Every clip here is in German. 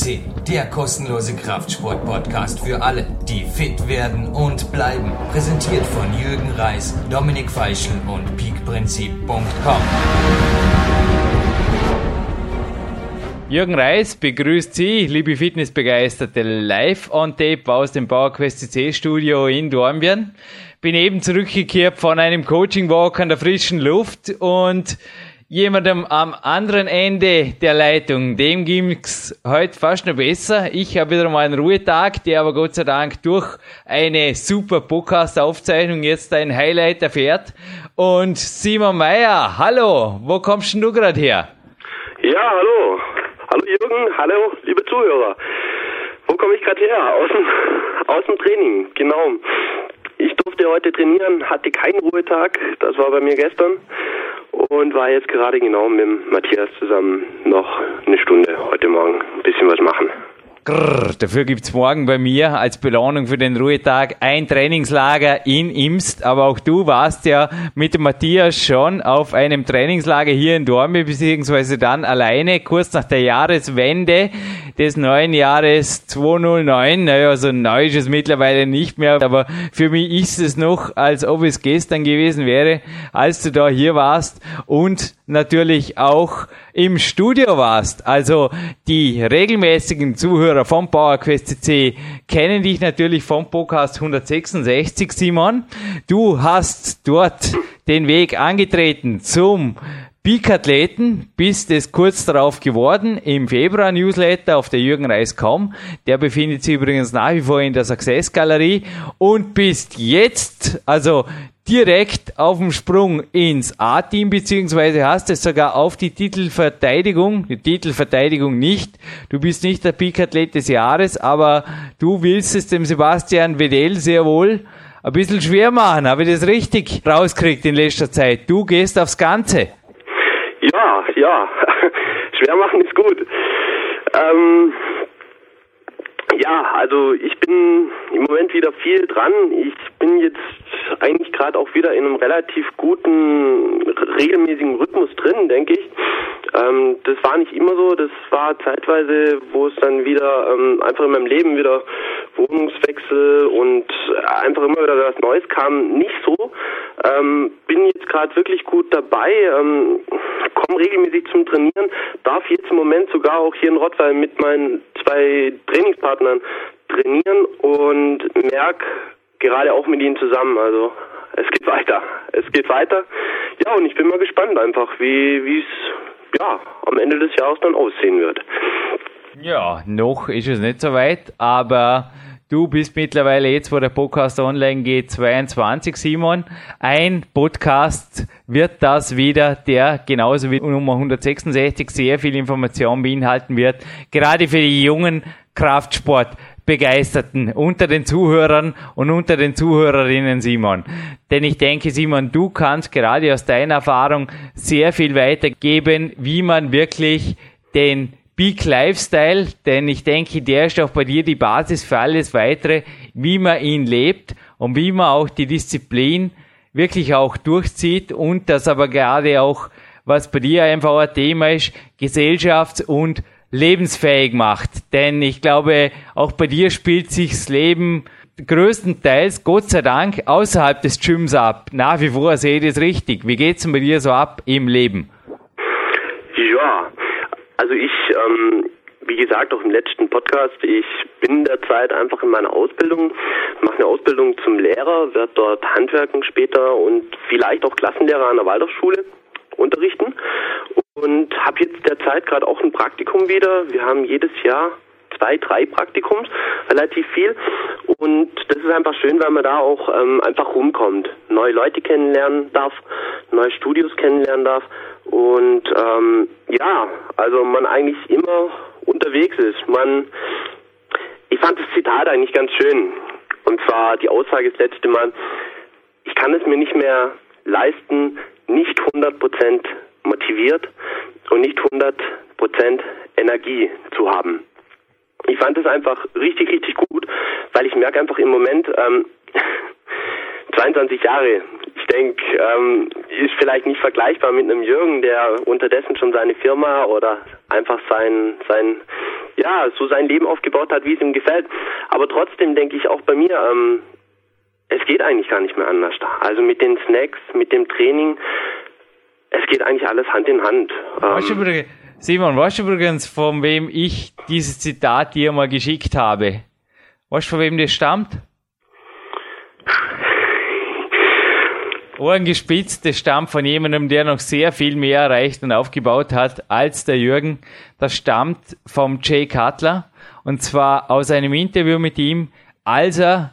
FCC, der kostenlose Kraftsport-Podcast für alle, die fit werden und bleiben. Präsentiert von Jürgen Reis, Dominik Feischl und peakprinzip.com. Jürgen Reis begrüßt Sie, liebe Fitnessbegeisterte, live on tape aus dem PowerQuest CC Studio in Dornbirn. Bin eben zurückgekehrt von einem Coaching Walk an der frischen Luft und jemandem am anderen Ende der Leitung, dem ging's heute fast noch besser. Ich habe wieder mal einen Ruhetag, der aber Gott sei Dank durch eine super Podcast-Aufzeichnung jetzt ein Highlight erfährt. Und Simon Meyer, hallo, wo kommst denn du gerade her? Ja, hallo. Hallo Jürgen, hallo liebe Zuhörer. Wo komme ich gerade her? Aus dem, aus dem Training, genau. Ich durfte heute trainieren, hatte keinen Ruhetag, das war bei mir gestern und war jetzt gerade genau mit Matthias zusammen noch eine Stunde heute Morgen ein bisschen was machen. Grrr, dafür gibt's morgen bei mir als Belohnung für den Ruhetag ein Trainingslager in Imst. Aber auch du warst ja mit Matthias schon auf einem Trainingslager hier in Dormi, beziehungsweise dann alleine, kurz nach der Jahreswende des neuen Jahres 209. Naja, so neu ist es mittlerweile nicht mehr, aber für mich ist es noch, als ob es gestern gewesen wäre, als du da hier warst und natürlich auch im Studio warst. Also die regelmäßigen Zuhörer vom PowerQuest CC kennen dich natürlich vom Podcast 166, Simon. Du hast dort den Weg angetreten zum Peak-Athleten, bist es kurz darauf geworden im Februar-Newsletter auf der Jürgen Reis.com. Der befindet sich übrigens nach wie vor in der Success-Galerie und bist jetzt, also direkt auf dem Sprung ins A-Team, beziehungsweise hast es sogar auf die Titelverteidigung, die Titelverteidigung nicht. Du bist nicht der Peak-Athlet des Jahres, aber du willst es dem Sebastian Wedell sehr wohl ein bisschen schwer machen. Habe ich das richtig rauskriegt in letzter Zeit? Du gehst aufs Ganze. Ja, schwer machen ist gut. Ähm, ja, also ich bin im Moment wieder viel dran. Ich bin jetzt eigentlich gerade auch wieder in einem relativ guten, regelmäßigen Rhythmus drin, denke ich. Ähm, das war nicht immer so. Das war zeitweise, wo es dann wieder ähm, einfach in meinem Leben wieder Wohnungswechsel und einfach immer wieder was Neues kam, nicht so. Ähm, bin jetzt gerade wirklich gut dabei, ähm, komme regelmäßig zum Trainieren, darf jetzt im Moment sogar auch hier in Rottweil mit meinen zwei Trainingspartnern trainieren und merke gerade auch mit ihnen zusammen, also es geht weiter. Es geht weiter. Ja, und ich bin mal gespannt einfach, wie es ja am Ende des Jahres dann aussehen wird. Ja, noch ist es nicht so weit, aber Du bist mittlerweile jetzt, wo der Podcast online geht, 22, Simon. Ein Podcast wird das wieder, der genauso wie Nummer 166 sehr viel Information beinhalten wird. Gerade für die jungen Kraftsportbegeisterten unter den Zuhörern und unter den Zuhörerinnen, Simon. Denn ich denke, Simon, du kannst gerade aus deiner Erfahrung sehr viel weitergeben, wie man wirklich den Peak Lifestyle, denn ich denke, der ist auch bei dir die Basis für alles weitere, wie man ihn lebt und wie man auch die Disziplin wirklich auch durchzieht und das aber gerade auch, was bei dir einfach ein Thema ist, gesellschafts- und lebensfähig macht. Denn ich glaube, auch bei dir spielt sich das Leben größtenteils, Gott sei Dank, außerhalb des Gyms ab. Nach wie vor sehe ich das richtig. Wie geht's denn bei dir so ab im Leben? Ja, also ich, ähm, wie gesagt, auch im letzten Podcast, ich bin derzeit einfach in meiner Ausbildung, mache eine Ausbildung zum Lehrer, werde dort Handwerken später und vielleicht auch Klassenlehrer an der Waldorfschule unterrichten und habe jetzt derzeit gerade auch ein Praktikum wieder. Wir haben jedes Jahr zwei, drei Praktikums, relativ viel. Und das ist einfach schön, weil man da auch ähm, einfach rumkommt, neue Leute kennenlernen darf, neue Studios kennenlernen darf. Und ähm, ja, also man eigentlich immer unterwegs ist. Man, ich fand das Zitat eigentlich ganz schön. Und zwar die Aussage das letzte Mal, ich kann es mir nicht mehr leisten, nicht 100% motiviert und nicht 100% Energie zu haben ich fand es einfach richtig, richtig gut, weil ich merke einfach im Moment, ähm, 22 Jahre, ich denke, ähm, ist vielleicht nicht vergleichbar mit einem Jürgen, der unterdessen schon seine Firma oder einfach sein, sein ja, so sein Leben aufgebaut hat, wie es ihm gefällt. Aber trotzdem denke ich auch bei mir, ähm, es geht eigentlich gar nicht mehr anders da. Also mit den Snacks, mit dem Training, es geht eigentlich alles Hand in Hand. Weißt ähm, Simon, weißt du übrigens, von wem ich dieses Zitat dir mal geschickt habe? Weißt du, von wem das stammt? Ohren gespitzt, das stammt von jemandem, der noch sehr viel mehr erreicht und aufgebaut hat als der Jürgen. Das stammt vom Jay Cutler und zwar aus einem Interview mit ihm, als er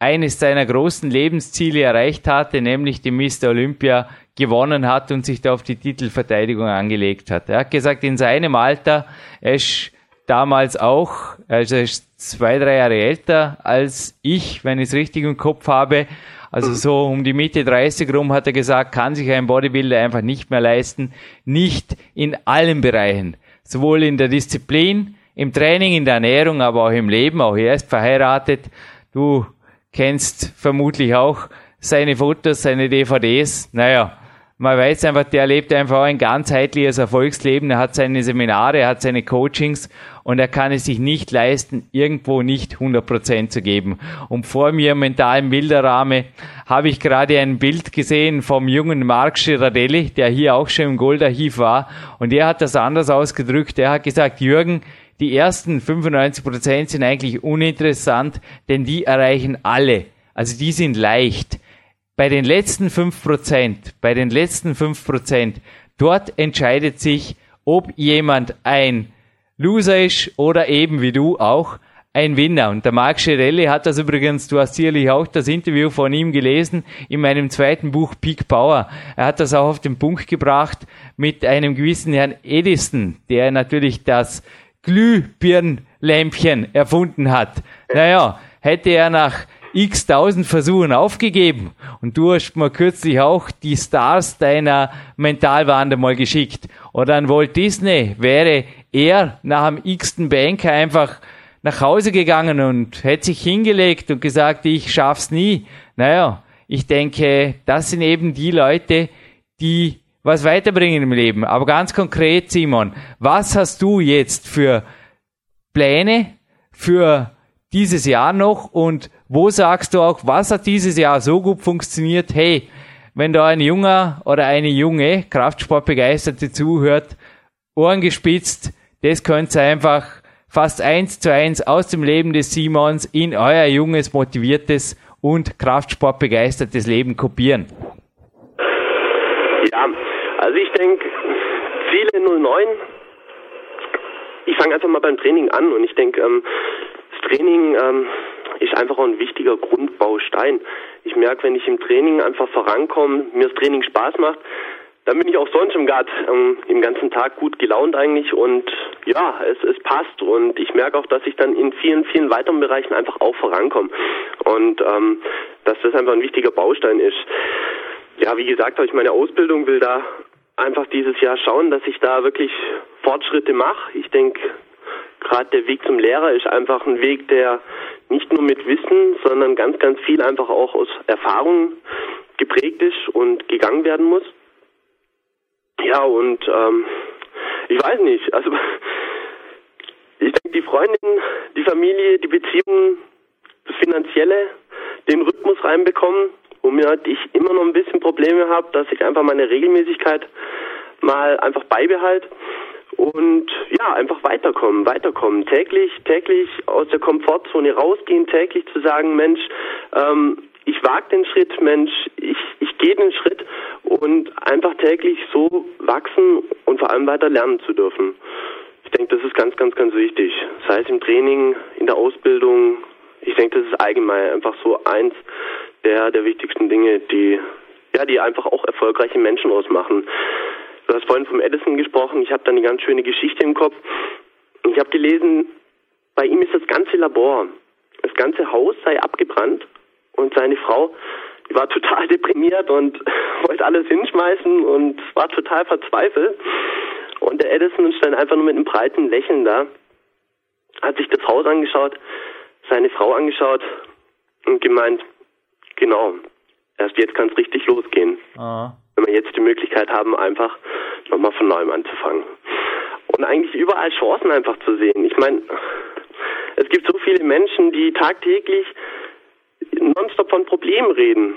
eines seiner großen Lebensziele erreicht hatte, nämlich die Mr. Olympia gewonnen hat und sich da auf die Titelverteidigung angelegt hat. Er hat gesagt, in seinem Alter, er ist damals auch, also er ist zwei, drei Jahre älter als ich, wenn ich es richtig im Kopf habe, also so um die Mitte 30 rum hat er gesagt, kann sich ein Bodybuilder einfach nicht mehr leisten. Nicht in allen Bereichen. Sowohl in der Disziplin, im Training, in der Ernährung, aber auch im Leben. Auch er ist verheiratet. Du kennst vermutlich auch seine Fotos, seine DVDs. Naja, man weiß einfach, der lebt einfach ein ganzheitliches Erfolgsleben. Er hat seine Seminare, er hat seine Coachings und er kann es sich nicht leisten, irgendwo nicht 100% zu geben. Und vor mir im mentalen Bilderrahmen habe ich gerade ein Bild gesehen vom jungen Marc Girardelli, der hier auch schon im Goldarchiv war. Und er hat das anders ausgedrückt. Er hat gesagt, Jürgen, die ersten 95% sind eigentlich uninteressant, denn die erreichen alle. Also die sind leicht bei den letzten 5%, bei den letzten 5%, dort entscheidet sich, ob jemand ein Loser ist oder eben wie du auch ein Winner. Und der Marc Schirelli hat das übrigens, du hast sicherlich auch das Interview von ihm gelesen, in meinem zweiten Buch Peak Power. Er hat das auch auf den Punkt gebracht mit einem gewissen Herrn Edison, der natürlich das Glühbirnlämpchen erfunden hat. Naja, hätte er nach x tausend Versuchen aufgegeben. Und du hast mir kürzlich auch die Stars deiner Mentalwander mal geschickt. Oder an Walt Disney wäre er nach dem x-ten Banker einfach nach Hause gegangen und hätte sich hingelegt und gesagt, ich schaff's nie. Naja, ich denke, das sind eben die Leute, die was weiterbringen im Leben. Aber ganz konkret, Simon, was hast du jetzt für Pläne für dieses Jahr noch und wo sagst du auch, was hat dieses Jahr so gut funktioniert? Hey, wenn da ein Junger oder eine junge Kraftsportbegeisterte zuhört, Ohren gespitzt, das könnt ihr einfach fast eins zu eins aus dem Leben des Simons in euer junges, motiviertes und Kraftsportbegeistertes Leben kopieren. Ja, also ich denke, Ziele 09, ich fange einfach mal beim Training an und ich denke, ähm, das Training ähm, ist einfach auch ein wichtiger Grundbaustein. Ich merke, wenn ich im Training einfach vorankomme, mir das Training Spaß macht, dann bin ich auch sonst im Gart ähm, im ganzen Tag gut gelaunt eigentlich und ja, es, es passt und ich merke auch, dass ich dann in vielen, vielen weiteren Bereichen einfach auch vorankomme und ähm, dass das einfach ein wichtiger Baustein ist. Ja, wie gesagt, habe ich meine Ausbildung, will da einfach dieses Jahr schauen, dass ich da wirklich Fortschritte mache. Ich denke, gerade der Weg zum Lehrer ist einfach ein Weg, der nicht nur mit Wissen, sondern ganz, ganz viel einfach auch aus Erfahrung geprägt ist und gegangen werden muss. Ja, und ähm, ich weiß nicht, also ich denke, die Freundin, die Familie, die Beziehungen, das Finanzielle, den Rhythmus reinbekommen, womit ich immer noch ein bisschen Probleme habe, dass ich einfach meine Regelmäßigkeit mal einfach beibehalte und ja, einfach weiterkommen, weiterkommen. Täglich, täglich aus der Komfortzone rausgehen, täglich zu sagen, Mensch, ähm, ich wage den Schritt, Mensch, ich, ich gehe den Schritt und einfach täglich so wachsen und vor allem weiter lernen zu dürfen. Ich denke, das ist ganz, ganz, ganz wichtig. Sei es im Training, in der Ausbildung. Ich denke, das ist allgemein einfach so eins der, der wichtigsten Dinge, die, ja, die einfach auch erfolgreiche Menschen ausmachen. Du hast vorhin vom Edison gesprochen. Ich habe da eine ganz schöne Geschichte im Kopf. Ich habe gelesen, bei ihm ist das ganze Labor, das ganze Haus sei abgebrannt und seine Frau, die war total deprimiert und wollte alles hinschmeißen und war total verzweifelt. Und der Edison stand einfach nur mit einem breiten Lächeln da, hat sich das Haus angeschaut, seine Frau angeschaut und gemeint, genau, erst jetzt kann es richtig losgehen. Ah wenn wir jetzt die Möglichkeit haben, einfach nochmal von neuem anzufangen. und eigentlich überall Chancen einfach zu sehen. Ich meine, es gibt so viele Menschen, die tagtäglich nonstop von Problemen reden.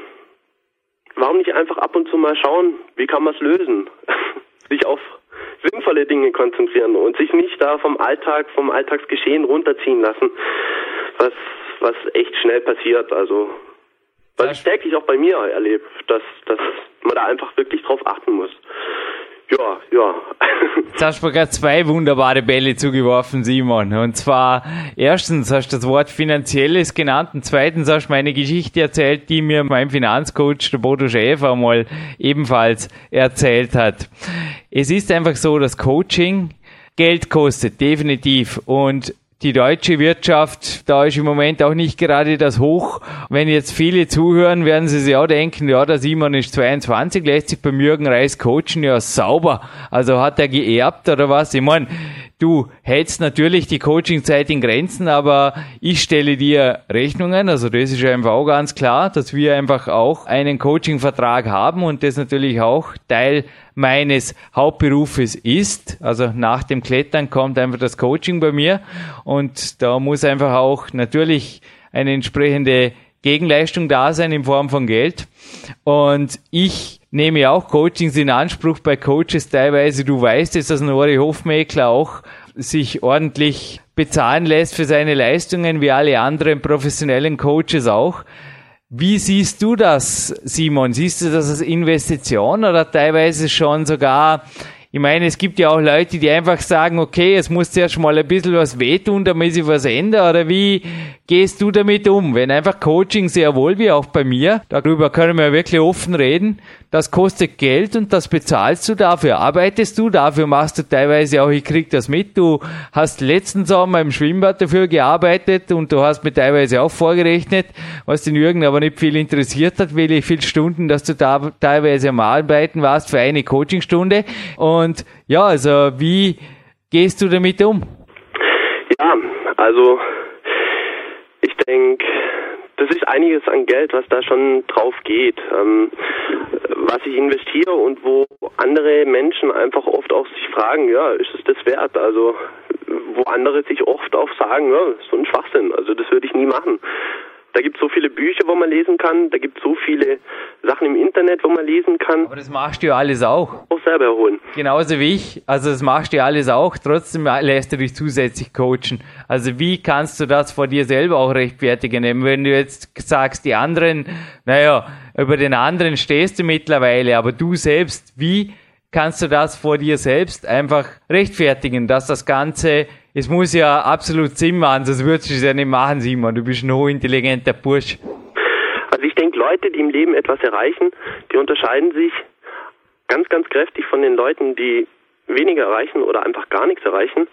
Warum nicht einfach ab und zu mal schauen, wie kann man es lösen? sich auf sinnvolle Dinge konzentrieren und sich nicht da vom Alltag, vom Alltagsgeschehen runterziehen lassen, was, was echt schnell passiert. Also, was ich täglich auch bei mir erlebe, dass, dass man da einfach wirklich drauf achten muss. Ja, ja. Jetzt hast du mir gerade zwei wunderbare Bälle zugeworfen, Simon. Und zwar, erstens hast du das Wort Finanzielles genannt und zweitens hast du meine Geschichte erzählt, die mir mein Finanzcoach, der Bodo Schäfer, mal ebenfalls erzählt hat. Es ist einfach so, dass Coaching Geld kostet, definitiv. Und die deutsche Wirtschaft, da ist im Moment auch nicht gerade das Hoch. Wenn jetzt viele zuhören, werden sie sich auch denken, ja, der Simon ist 22, lässt sich beim Jürgen Reis coachen, ja, sauber. Also hat er geerbt oder was? Ich meine, du hältst natürlich die Coachingzeit in Grenzen, aber ich stelle dir Rechnungen, also das ist einfach auch ganz klar, dass wir einfach auch einen Coachingvertrag haben und das natürlich auch Teil meines Hauptberufes ist. Also nach dem Klettern kommt einfach das Coaching bei mir und da muss einfach auch natürlich eine entsprechende Gegenleistung da sein in Form von Geld. Und ich nehme auch Coachings in Anspruch bei Coaches teilweise. Du weißt es, dass ein Ori Hofmäkler auch sich ordentlich bezahlen lässt für seine Leistungen, wie alle anderen professionellen Coaches auch. Wie siehst du das, Simon? Siehst du das als Investition oder teilweise schon sogar ich meine, es gibt ja auch Leute, die einfach sagen, okay, es muss zuerst mal ein bisschen was wehtun, damit sich was ändert. Oder wie gehst du damit um? Wenn einfach Coaching sehr wohl, wie auch bei mir, darüber können wir wirklich offen reden, das kostet Geld und das bezahlst du dafür. Arbeitest du dafür, machst du teilweise auch, ich krieg das mit, du hast letzten Sommer im Schwimmbad dafür gearbeitet und du hast mir teilweise auch vorgerechnet, was den Jürgen aber nicht viel interessiert hat, wie viele Stunden, dass du da teilweise am Arbeiten warst für eine Coachingstunde. Und ja, also wie gehst du damit um? Ja, also ich denke, das ist einiges an Geld, was da schon drauf geht, ähm, was ich investiere und wo andere Menschen einfach oft auch sich fragen, ja, ist es das wert? Also wo andere sich oft auch sagen, ja, so ein Schwachsinn, also das würde ich nie machen. Da gibt es so viele Bücher, wo man lesen kann. Da gibt es so viele Sachen im Internet, wo man lesen kann. Aber das machst du ja alles auch. Auch selber erholen. Genauso wie ich. Also das machst du ja alles auch. Trotzdem lässt du dich zusätzlich coachen. Also wie kannst du das vor dir selber auch rechtfertigen? Wenn du jetzt sagst, die anderen, naja, über den anderen stehst du mittlerweile, aber du selbst, wie kannst du das vor dir selbst einfach rechtfertigen, dass das Ganze es muss ja absolut Sinn machen, sonst würdest du es ja nicht machen, Simon. Du bist ein hochintelligenter Bursch. Also ich denke, Leute, die im Leben etwas erreichen, die unterscheiden sich ganz, ganz kräftig von den Leuten, die weniger erreichen oder einfach gar nichts erreichen,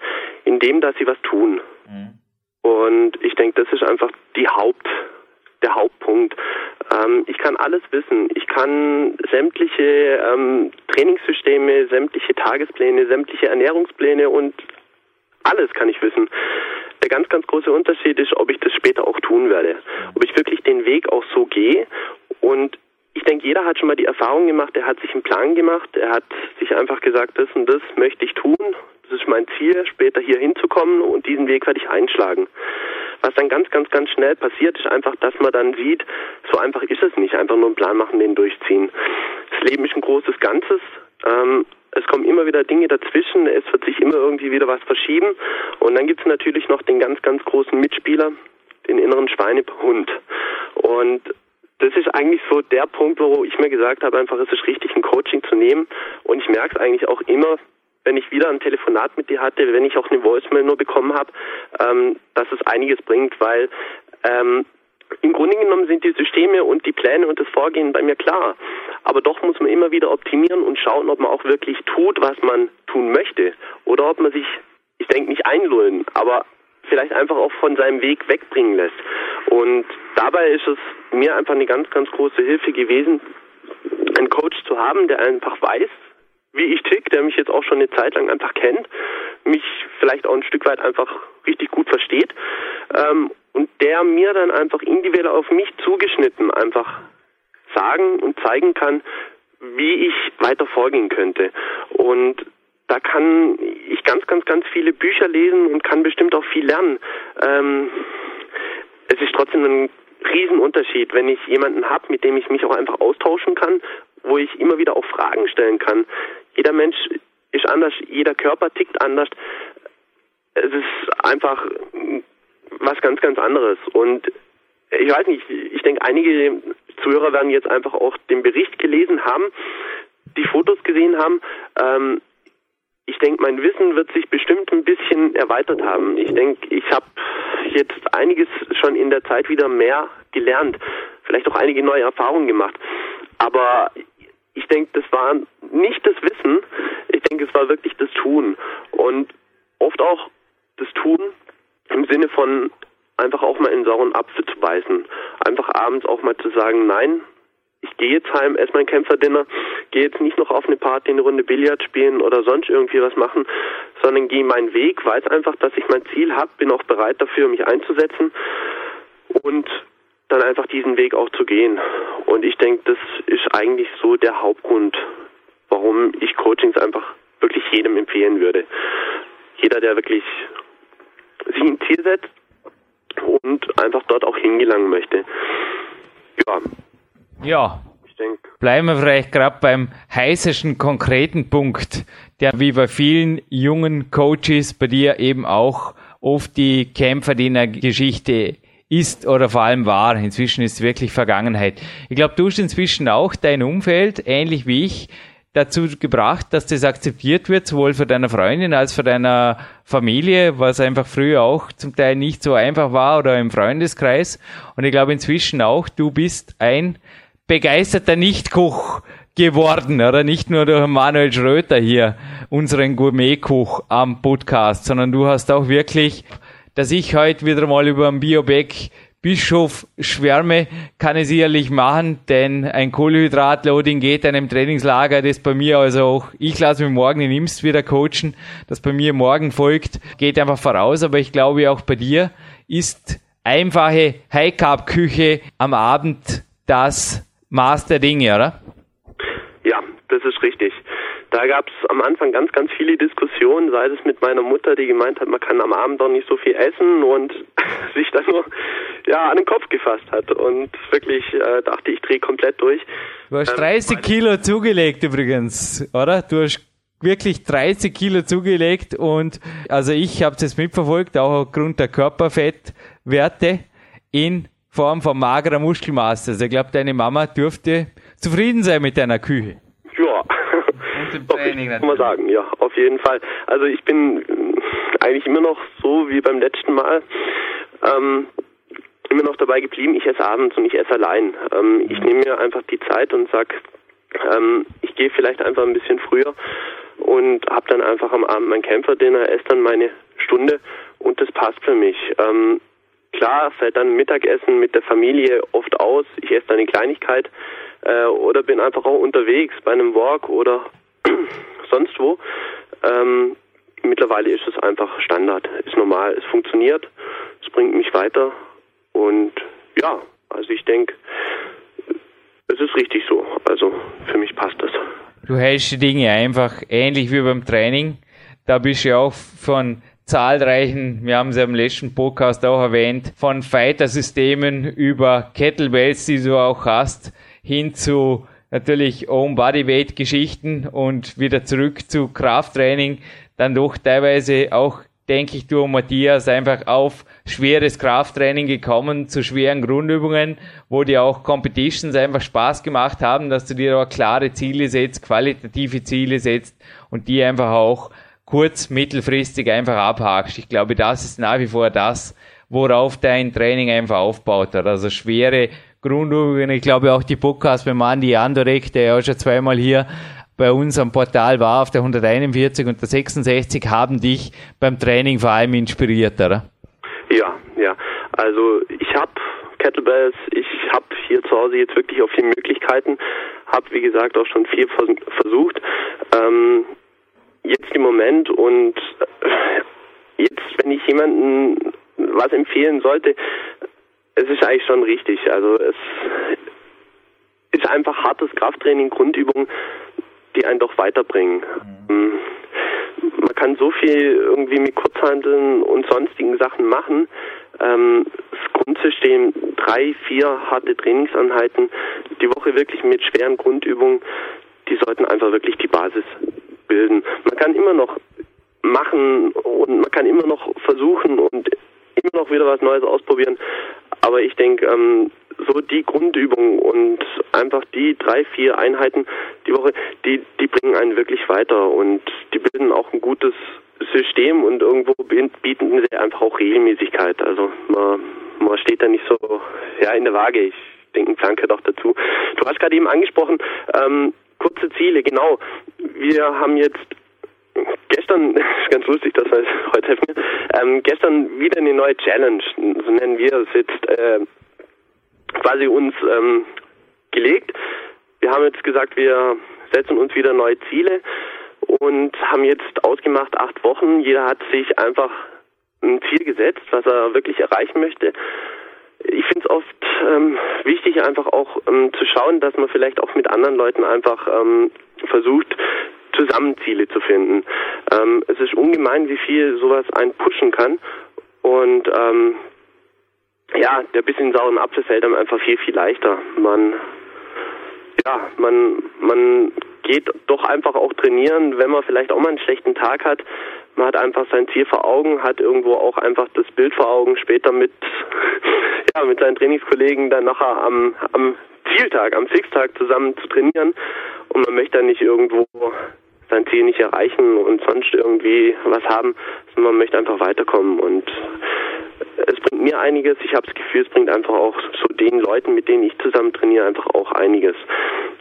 indem dass sie was tun. Mhm. Und ich denke, das ist einfach die Haupt, der Hauptpunkt. Ähm, ich kann alles wissen. Ich kann sämtliche ähm, Trainingssysteme, sämtliche Tagespläne, sämtliche Ernährungspläne und alles kann ich wissen. Der ganz, ganz große Unterschied ist, ob ich das später auch tun werde. Ob ich wirklich den Weg auch so gehe. Und ich denke, jeder hat schon mal die Erfahrung gemacht, er hat sich einen Plan gemacht, er hat sich einfach gesagt, das und das möchte ich tun, das ist mein Ziel, später hier hinzukommen und diesen Weg werde ich einschlagen. Was dann ganz, ganz, ganz schnell passiert, ist einfach, dass man dann sieht, so einfach ist es nicht, einfach nur einen Plan machen, den durchziehen. Das Leben ist ein großes Ganzes. Ähm, es kommen immer wieder Dinge dazwischen, es wird sich immer irgendwie wieder was verschieben. Und dann gibt es natürlich noch den ganz, ganz großen Mitspieler, den inneren Schweinehund. Und das ist eigentlich so der Punkt, wo ich mir gesagt habe, einfach es ist richtig, ein Coaching zu nehmen. Und ich merke es eigentlich auch immer, wenn ich wieder ein Telefonat mit dir hatte, wenn ich auch eine Voicemail nur bekommen habe, ähm, dass es einiges bringt, weil ähm, im Grunde genommen sind die Systeme und die Pläne und das Vorgehen bei mir klar. Aber doch muss man immer wieder optimieren und schauen, ob man auch wirklich tut, was man tun möchte. Oder ob man sich, ich denke nicht einlullen, aber vielleicht einfach auch von seinem Weg wegbringen lässt. Und dabei ist es mir einfach eine ganz, ganz große Hilfe gewesen, einen Coach zu haben, der einfach weiß, wie ich tick, der mich jetzt auch schon eine Zeit lang einfach kennt, mich vielleicht auch ein Stück weit einfach richtig gut versteht ähm, und der mir dann einfach individuell auf mich zugeschnitten einfach sagen und zeigen kann, wie ich weiter vorgehen könnte. Und da kann ich ganz, ganz, ganz viele Bücher lesen und kann bestimmt auch viel lernen. Ähm, es ist trotzdem ein Riesenunterschied, wenn ich jemanden habe, mit dem ich mich auch einfach austauschen kann, wo ich immer wieder auch Fragen stellen kann. Jeder Mensch ist anders, jeder Körper tickt anders. Es ist einfach was ganz, ganz anderes. Und ich weiß nicht, ich denke, einige Zuhörer werden jetzt einfach auch den Bericht gelesen haben, die Fotos gesehen haben. Ähm, ich denke, mein Wissen wird sich bestimmt ein bisschen erweitert haben. Ich denke, ich habe jetzt einiges schon in der Zeit wieder mehr gelernt, vielleicht auch einige neue Erfahrungen gemacht. Aber ich denke, das war nicht das Wissen, ich denke, es war wirklich das Tun. Und oft auch das Tun im Sinne von einfach auch mal in sauren Apfel zu beißen. Einfach abends auch mal zu sagen, nein, ich gehe jetzt heim, esse mein Kämpferdinner, gehe jetzt nicht noch auf eine Party, eine Runde Billard spielen oder sonst irgendwie was machen, sondern gehe meinen Weg, weiß einfach, dass ich mein Ziel habe, bin auch bereit dafür, mich einzusetzen und dann einfach diesen Weg auch zu gehen. Und ich denke, das ist eigentlich so der Hauptgrund, warum ich Coachings einfach wirklich jedem empfehlen würde. Jeder, der wirklich sich ein Ziel setzt und einfach dort auch hingelangen möchte. Ja. Ja. Ich denke. Bleiben wir vielleicht gerade beim heißesten konkreten Punkt, der wie bei vielen jungen Coaches bei dir eben auch oft die Kämpfer, die in der Geschichte ist oder vor allem war. Inzwischen ist es wirklich Vergangenheit. Ich glaube, du hast inzwischen auch dein Umfeld, ähnlich wie ich, dazu gebracht, dass das akzeptiert wird, sowohl für deine Freundin als für deine Familie, was einfach früher auch zum Teil nicht so einfach war oder im Freundeskreis. Und ich glaube inzwischen auch, du bist ein begeisterter Nichtkoch geworden, oder nicht nur durch Manuel Schröter hier, unseren Gourmetkoch am Podcast, sondern du hast auch wirklich, dass ich heute wieder mal über ein Bioback Bischof schwärme, kann ich sicherlich machen, denn ein Kohlenhydratloading geht einem Trainingslager, das bei mir also auch, ich lasse mich morgen in Imst wieder coachen, das bei mir morgen folgt, geht einfach voraus, aber ich glaube auch bei dir ist einfache High-Carb-Küche am Abend das Maß der Dinge, oder? Ja, das ist richtig. Da gab es am Anfang ganz, ganz viele Diskussionen, sei es mit meiner Mutter, die gemeint hat, man kann am Abend doch nicht so viel essen und sich dann nur ja, an den Kopf gefasst hat und wirklich äh, dachte, ich drehe komplett durch. Du hast 30 ähm, Kilo zugelegt übrigens, oder? Du hast wirklich 30 Kilo zugelegt und also ich habe es mitverfolgt, auch aufgrund der Körperfettwerte in Form von magerer Muskelmasse. Also ich glaube, deine Mama dürfte zufrieden sein mit deiner Küche. Im Training natürlich. Kann man sagen, ja, auf jeden Fall. Also ich bin eigentlich immer noch so wie beim letzten Mal. Ähm, immer noch dabei geblieben, ich esse abends und ich esse allein. Ähm, ich nehme mir einfach die Zeit und sag, ähm, ich gehe vielleicht einfach ein bisschen früher und habe dann einfach am Abend mein Kämpferdinner, esse dann meine Stunde und das passt für mich. Ähm, klar fällt dann Mittagessen mit der Familie oft aus. Ich esse dann eine Kleinigkeit äh, oder bin einfach auch unterwegs bei einem Walk oder sonst wo. Ähm, mittlerweile ist es einfach Standard, ist normal, es funktioniert, es bringt mich weiter und ja, also ich denke, es ist richtig so. Also für mich passt das. Du hältst die Dinge einfach ähnlich wie beim Training. Da bist du ja auch von zahlreichen, wir haben es ja im letzten Podcast auch erwähnt, von Fighter-Systemen über Kettlebells, die du auch hast, hin zu natürlich Own Bodyweight Geschichten und wieder zurück zu Krafttraining, dann doch teilweise auch, denke ich, du und Matthias einfach auf schweres Krafttraining gekommen, zu schweren Grundübungen, wo dir auch Competitions einfach Spaß gemacht haben, dass du dir auch klare Ziele setzt, qualitative Ziele setzt und die einfach auch kurz-, mittelfristig einfach abhakst. Ich glaube, das ist nach wie vor das, worauf dein Training einfach aufbaut hat. Also schwere Grundübungen. Ich glaube auch die Podcast mit Mandy Andorek, der ja schon zweimal hier bei uns am Portal war, auf der 141 und der 66, haben dich beim Training vor allem inspiriert, oder? Ja, ja. Also ich habe Kettlebells, ich habe hier zu Hause jetzt wirklich auch viele Möglichkeiten, habe wie gesagt auch schon viel versucht. Ähm, jetzt im Moment und jetzt, wenn ich jemanden was empfehlen sollte, es ist eigentlich schon richtig. Also es ist einfach hartes Krafttraining, Grundübungen, die einen doch weiterbringen. Mhm. Man kann so viel irgendwie mit Kurzhandeln und sonstigen Sachen machen. Ähm, das Grundsystem, drei, vier harte Trainingsanheiten, die Woche wirklich mit schweren Grundübungen, die sollten einfach wirklich die Basis bilden. Man kann immer noch machen und man kann immer noch versuchen und immer noch wieder was Neues ausprobieren. Aber ich denke, ähm, so die Grundübung und einfach die drei, vier Einheiten die Woche, die, die bringen einen wirklich weiter und die bilden auch ein gutes System und irgendwo bieten sie einfach auch Regelmäßigkeit. Also man, man steht da nicht so ja in der Waage. Ich denke, gehört auch dazu. Du hast gerade eben angesprochen, ähm, kurze Ziele, genau. Wir haben jetzt gestern, ist ganz lustig, dass wir heute helfen, ähm, gestern wieder eine neue Challenge, so nennen wir es jetzt, äh, quasi uns ähm, gelegt. Wir haben jetzt gesagt, wir setzen uns wieder neue Ziele und haben jetzt ausgemacht acht Wochen. Jeder hat sich einfach ein Ziel gesetzt, was er wirklich erreichen möchte. Ich finde es oft ähm, wichtig, einfach auch ähm, zu schauen, dass man vielleicht auch mit anderen Leuten einfach ähm, versucht, zusammen Ziele zu finden. Ähm, es ist ungemein, wie viel sowas einen pushen kann. Und ähm, ja, der bisschen sauren Apfel fällt einem einfach viel, viel leichter. Man, ja, man, man geht doch einfach auch trainieren, wenn man vielleicht auch mal einen schlechten Tag hat. Man hat einfach sein Ziel vor Augen, hat irgendwo auch einfach das Bild vor Augen, später mit, ja, mit seinen Trainingskollegen dann nachher am, am Zieltag, am Fixtag zusammen zu trainieren. Und man möchte dann nicht irgendwo sein Ziel nicht erreichen und sonst irgendwie was haben, sondern man möchte einfach weiterkommen und es bringt mir einiges. Ich habe das Gefühl, es bringt einfach auch so den Leuten, mit denen ich zusammen trainiere, einfach auch einiges.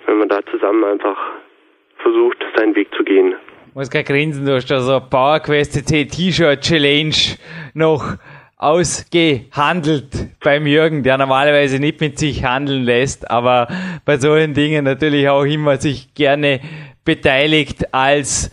Wenn man da zusammen einfach versucht, seinen Weg zu gehen. Ich muss gar grinsen, du hast da so PowerQuest T-Shirt Challenge noch ausgehandelt beim Jürgen, der normalerweise nicht mit sich handeln lässt, aber bei solchen Dingen natürlich auch immer sich gerne beteiligt als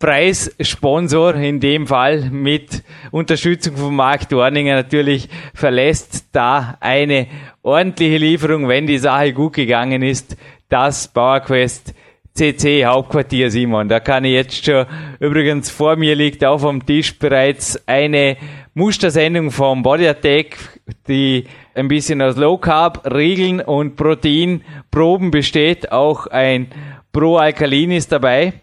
Preissponsor, in dem Fall mit Unterstützung von Mark Dorninger natürlich verlässt da eine ordentliche Lieferung, wenn die Sache gut gegangen ist, das PowerQuest CC Hauptquartier Simon. Da kann ich jetzt schon, übrigens vor mir liegt auf dem Tisch bereits eine Mustersendung vom Body Attack, die ein bisschen aus Low Carb, Regeln und Proteinproben besteht. Auch ein Pro-Alkalin ist dabei.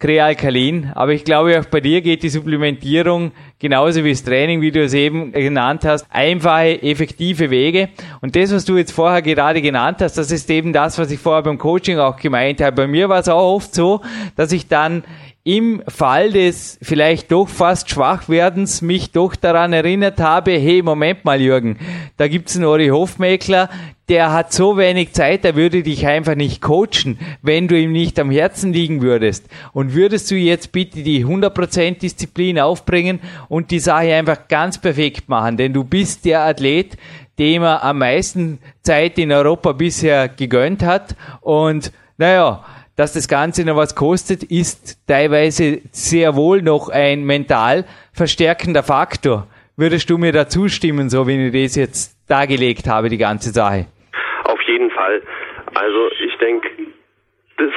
Krealkalin. Aber ich glaube, auch bei dir geht die Supplementierung genauso wie das Training, wie du es eben genannt hast, einfache, effektive Wege. Und das, was du jetzt vorher gerade genannt hast, das ist eben das, was ich vorher beim Coaching auch gemeint habe. Bei mir war es auch oft so, dass ich dann im Fall des vielleicht doch fast Schwachwerdens mich doch daran erinnert habe, hey, Moment mal, Jürgen, da gibt's einen Ori Hofmeckler, der hat so wenig Zeit, der würde dich einfach nicht coachen, wenn du ihm nicht am Herzen liegen würdest. Und würdest du jetzt bitte die 100% Disziplin aufbringen und die Sache einfach ganz perfekt machen, denn du bist der Athlet, dem er am meisten Zeit in Europa bisher gegönnt hat und naja, dass das Ganze noch was kostet, ist teilweise sehr wohl noch ein mental verstärkender Faktor. Würdest du mir da zustimmen, so wie ich das jetzt dargelegt habe, die ganze Sache? Auf jeden Fall. Also ich denke, das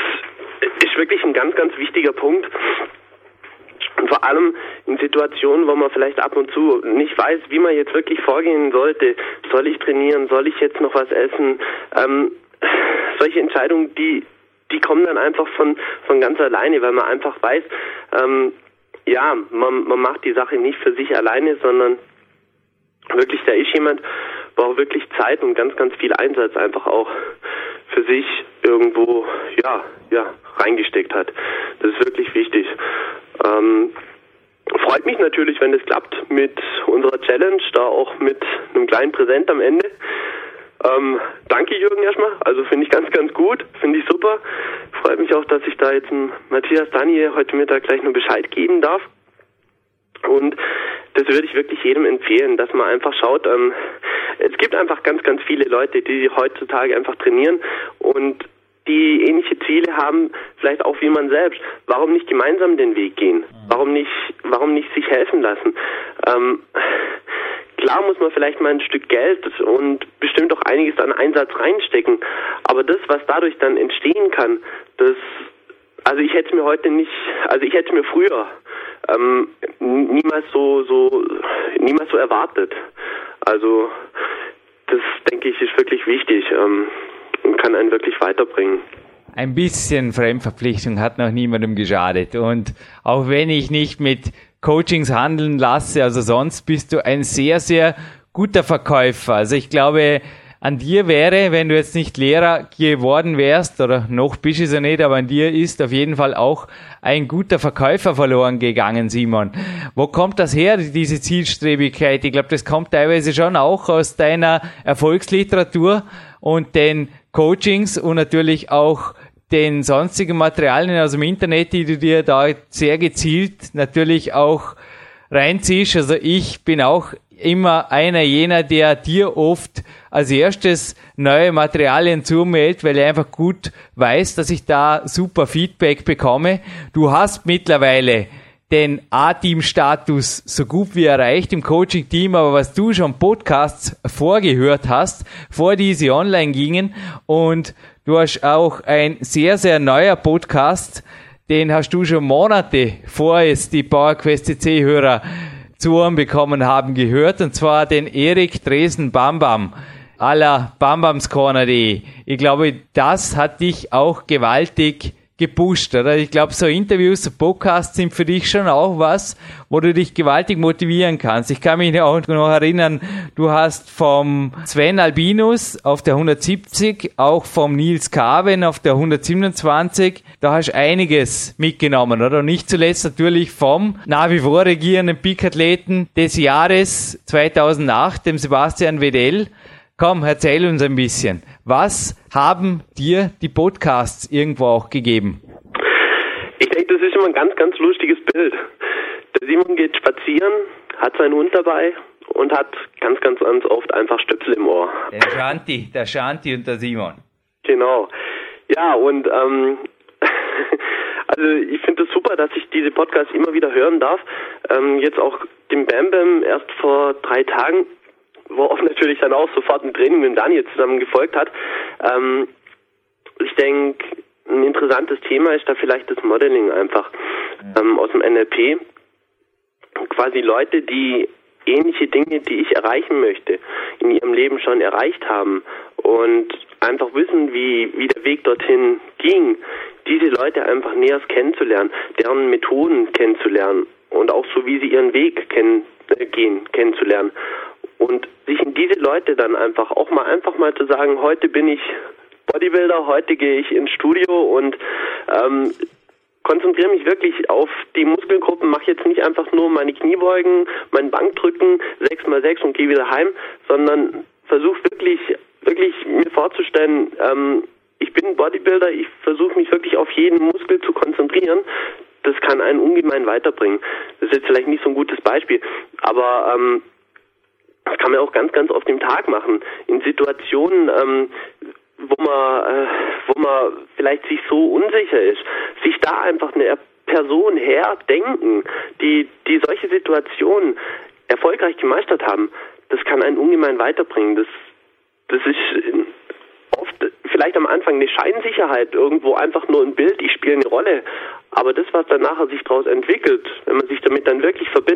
ist wirklich ein ganz, ganz wichtiger Punkt. Und vor allem in Situationen, wo man vielleicht ab und zu nicht weiß, wie man jetzt wirklich vorgehen sollte. Soll ich trainieren? Soll ich jetzt noch was essen? Ähm, solche Entscheidungen, die die kommen dann einfach von, von ganz alleine, weil man einfach weiß, ähm, ja, man, man macht die Sache nicht für sich alleine, sondern wirklich, da ist jemand, wo auch wirklich Zeit und ganz, ganz viel Einsatz einfach auch für sich irgendwo, ja, ja, reingesteckt hat. Das ist wirklich wichtig. Ähm, freut mich natürlich, wenn es klappt mit unserer Challenge, da auch mit einem kleinen Präsent am Ende. Ähm, danke Jürgen erstmal. Also finde ich ganz, ganz gut. Finde ich super. Freut mich auch, dass ich da jetzt Matthias Daniel heute Mittag gleich nur Bescheid geben darf. Und das würde ich wirklich jedem empfehlen, dass man einfach schaut. Ähm, es gibt einfach ganz, ganz viele Leute, die heutzutage einfach trainieren und die ähnliche Ziele haben, vielleicht auch wie man selbst. Warum nicht gemeinsam den Weg gehen? Warum nicht, warum nicht sich helfen lassen? Ähm, Klar muss man vielleicht mal ein Stück Geld und bestimmt auch einiges an Einsatz reinstecken, aber das, was dadurch dann entstehen kann, das, also ich hätte mir heute nicht, also ich hätte mir früher ähm, niemals so, so, niemals so erwartet. Also das denke ich ist wirklich wichtig ähm, und kann einen wirklich weiterbringen ein bisschen Fremdverpflichtung hat noch niemandem geschadet. Und auch wenn ich nicht mit Coachings handeln lasse, also sonst bist du ein sehr, sehr guter Verkäufer. Also ich glaube, an dir wäre, wenn du jetzt nicht Lehrer geworden wärst, oder noch bist du es ja nicht, aber an dir ist auf jeden Fall auch ein guter Verkäufer verloren gegangen, Simon. Wo kommt das her, diese Zielstrebigkeit? Ich glaube, das kommt teilweise schon auch aus deiner Erfolgsliteratur und den Coachings und natürlich auch den sonstigen Materialien aus dem Internet, die du dir da sehr gezielt natürlich auch reinziehst. Also ich bin auch immer einer jener, der dir oft als erstes neue Materialien zumeldet, weil er einfach gut weiß, dass ich da super Feedback bekomme. Du hast mittlerweile den A-Team-Status so gut wie erreicht im Coaching-Team, aber was du schon Podcasts vorgehört hast, vor die sie online gingen und Du hast auch ein sehr, sehr neuer Podcast, den hast du schon Monate vor es die PowerQuest CC-Hörer zu Ohren bekommen haben gehört, und zwar den Erik Dresen Bambam aller bambamscorner.de. Ich glaube, das hat dich auch gewaltig gepusht, oder? Ich glaube, so Interviews, so Podcasts sind für dich schon auch was, wo du dich gewaltig motivieren kannst. Ich kann mich auch noch erinnern, du hast vom Sven Albinus auf der 170, auch vom Nils Carven auf der 127, da hast du einiges mitgenommen, oder? Und nicht zuletzt natürlich vom nach wie vor regierenden Peak-Athleten des Jahres 2008, dem Sebastian Wedell. Komm, erzähl uns ein bisschen. Was haben dir die Podcasts irgendwo auch gegeben? Ich denke, das ist immer ein ganz, ganz lustiges Bild. Der Simon geht spazieren, hat seinen Hund dabei und hat ganz, ganz, ganz oft einfach Stöpsel im Ohr. Der Shanti, der Shanti und der Simon. Genau. Ja, und ähm, also ich finde es das super, dass ich diese Podcasts immer wieder hören darf. Ähm, jetzt auch dem Bam Bam erst vor drei Tagen worauf natürlich dann auch sofort ein Training mit Daniel zusammen gefolgt hat. Ähm, ich denke, ein interessantes Thema ist da vielleicht das Modeling einfach ähm, aus dem NLP. Quasi Leute, die ähnliche Dinge, die ich erreichen möchte, in ihrem Leben schon erreicht haben und einfach wissen, wie, wie der Weg dorthin ging, diese Leute einfach näher kennenzulernen, deren Methoden kennenzulernen und auch so, wie sie ihren Weg kennen, äh, gehen, kennenzulernen. Und sich in diese Leute dann einfach auch mal einfach mal zu sagen, heute bin ich Bodybuilder, heute gehe ich ins Studio und ähm, konzentriere mich wirklich auf die Muskelgruppen, mache jetzt nicht einfach nur meine Kniebeugen, mein Bankdrücken, 6x6 und gehe wieder heim, sondern versuche wirklich, wirklich mir vorzustellen, ähm, ich bin Bodybuilder, ich versuche mich wirklich auf jeden Muskel zu konzentrieren. Das kann einen ungemein weiterbringen. Das ist jetzt vielleicht nicht so ein gutes Beispiel, aber ähm, das kann man auch ganz, ganz oft im Tag machen. In Situationen, ähm, wo man, äh, wo man vielleicht sich so unsicher ist, sich da einfach eine Person herdenken, die, die solche Situationen erfolgreich gemeistert haben, das kann einen ungemein weiterbringen. Das, das ist oft vielleicht am Anfang eine Scheinsicherheit, irgendwo einfach nur ein Bild, ich spiele eine Rolle. Aber das, was dann nachher sich daraus entwickelt, wenn man sich damit dann wirklich verbindet,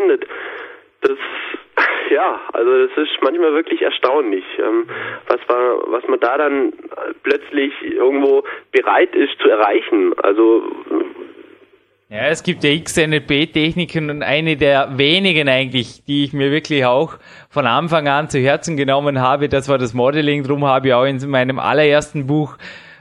ja, also das ist manchmal wirklich erstaunlich, ähm, was war, was man da dann plötzlich irgendwo bereit ist zu erreichen. Also ja, es gibt ja x NLP-Techniken und eine der wenigen eigentlich, die ich mir wirklich auch von Anfang an zu Herzen genommen habe, das war das Modeling. Drum habe ich auch in meinem allerersten Buch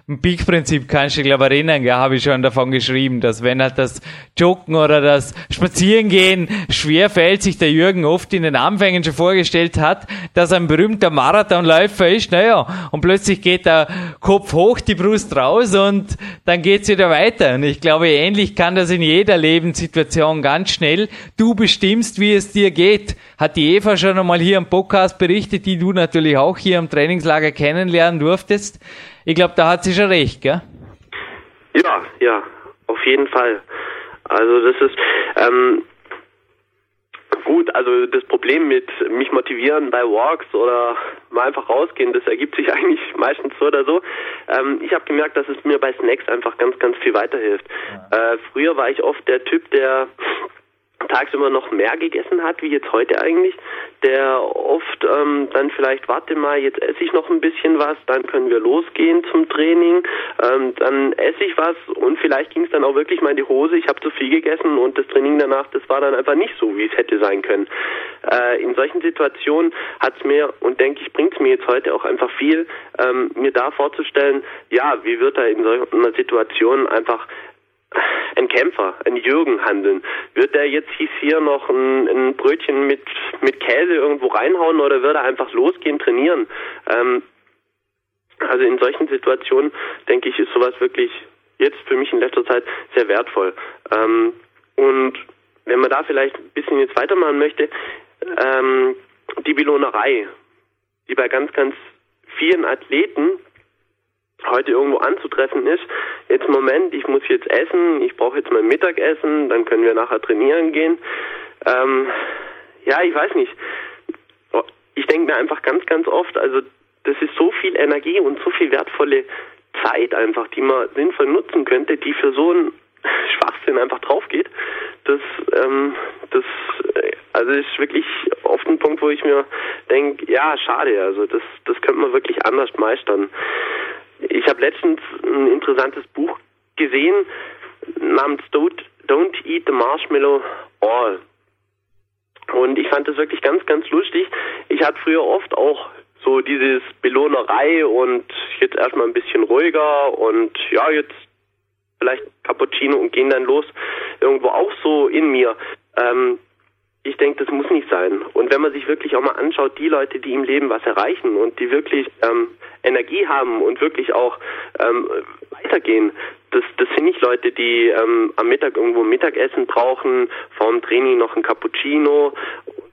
ein Peak-Prinzip kannst du dich, glaube erinnern, ja, habe ich schon davon geschrieben, dass wenn halt das Joggen oder das Spazierengehen schwer fällt, sich der Jürgen oft in den Anfängen schon vorgestellt hat, dass er ein berühmter Marathonläufer ist, naja, und plötzlich geht der Kopf hoch, die Brust raus und dann geht's wieder weiter. Und ich glaube, ähnlich kann das in jeder Lebenssituation ganz schnell. Du bestimmst, wie es dir geht. Hat die Eva schon einmal hier im Podcast berichtet, die du natürlich auch hier im Trainingslager kennenlernen durftest. Ich glaube, da hat sie schon recht, gell? Ja, ja, auf jeden Fall. Also das ist ähm, gut, also das Problem mit mich motivieren bei Walks oder mal einfach rausgehen, das ergibt sich eigentlich meistens so oder so. Ähm, ich habe gemerkt, dass es mir bei Snacks einfach ganz, ganz viel weiterhilft. Äh, früher war ich oft der Typ, der tagsüber noch mehr gegessen hat, wie jetzt heute eigentlich, der oft ähm, dann vielleicht, warte mal, jetzt esse ich noch ein bisschen was, dann können wir losgehen zum Training, ähm, dann esse ich was und vielleicht ging es dann auch wirklich mal in die Hose, ich habe zu viel gegessen und das Training danach, das war dann einfach nicht so, wie es hätte sein können. Äh, in solchen Situationen hat es mir und denke ich, bringt es mir jetzt heute auch einfach viel, ähm, mir da vorzustellen, ja, wie wird er in so einer Situation einfach ein Kämpfer, ein Jürgen handeln. Wird er jetzt hier noch ein, ein, Brötchen mit, mit Käse irgendwo reinhauen oder wird er einfach losgehen, trainieren? Ähm, also in solchen Situationen, denke ich, ist sowas wirklich jetzt für mich in letzter Zeit sehr wertvoll. Ähm, und wenn man da vielleicht ein bisschen jetzt weitermachen möchte, ähm, die Belohnerei, die bei ganz, ganz vielen Athleten heute irgendwo anzutreffen ist. Jetzt Moment, ich muss jetzt essen, ich brauche jetzt mein Mittagessen, dann können wir nachher trainieren gehen. Ähm, ja, ich weiß nicht. Ich denke mir einfach ganz, ganz oft, also das ist so viel Energie und so viel wertvolle Zeit einfach, die man sinnvoll nutzen könnte, die für so einen Schwachsinn einfach drauf geht. Das, ähm, das, also ist wirklich oft ein Punkt, wo ich mir denke, ja, schade, also das, das könnte man wirklich anders meistern. Ich habe letztens ein interessantes Buch gesehen namens Don't, Don't Eat the Marshmallow All. Und ich fand das wirklich ganz, ganz lustig. Ich hatte früher oft auch so dieses Belohnerei und jetzt erstmal ein bisschen ruhiger und ja, jetzt vielleicht Cappuccino und gehen dann los irgendwo auch so in mir. Ähm, ich denke, das muss nicht sein. Und wenn man sich wirklich auch mal anschaut, die Leute, die im Leben was erreichen und die wirklich ähm, Energie haben und wirklich auch ähm, weitergehen, das, das sind nicht Leute, die ähm, am Mittag irgendwo Mittagessen brauchen, vor dem Training noch ein Cappuccino,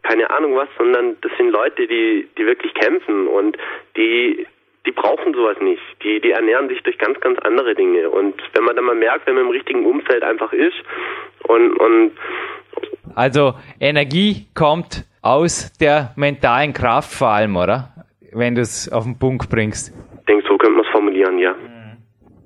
keine Ahnung was, sondern das sind Leute, die, die wirklich kämpfen und die die brauchen sowas nicht. Die, die ernähren sich durch ganz, ganz andere Dinge. Und wenn man dann mal merkt, wenn man im richtigen Umfeld einfach ist und, und also Energie kommt aus der mentalen Kraft vor allem, oder? Wenn du es auf den Punkt bringst. Ich denke, so könnte man es formulieren.